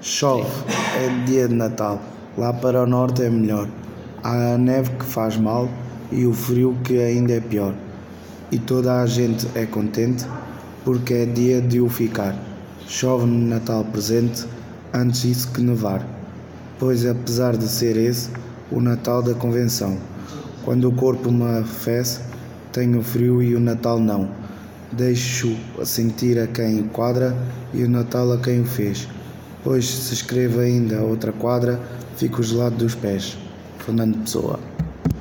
Chove, é dia de Natal, lá para o norte é melhor. Há a neve que faz mal e o frio que ainda é pior. E toda a gente é contente porque é dia de o ficar. Chove no Natal presente, antes isso que nevar. Pois apesar de ser esse o Natal da convenção, quando o corpo me arrefece, tenho frio e o Natal não. Deixo sentir a quem o quadra e o Natal a quem o fez. Pois se escrevo ainda outra quadra, fico gelado dos pés. Fernando Pessoa